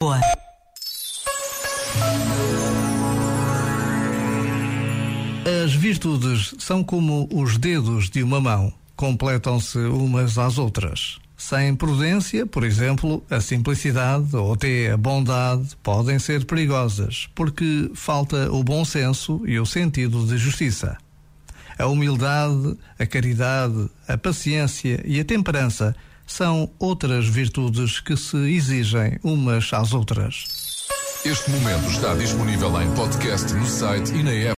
Boa. As virtudes são como os dedos de uma mão, completam-se umas às outras. Sem prudência, por exemplo, a simplicidade ou até a bondade podem ser perigosas, porque falta o bom senso e o sentido de justiça. A humildade, a caridade, a paciência e a temperança são outras virtudes que se exigem umas às outras. Este momento está disponível em podcast no site e na app.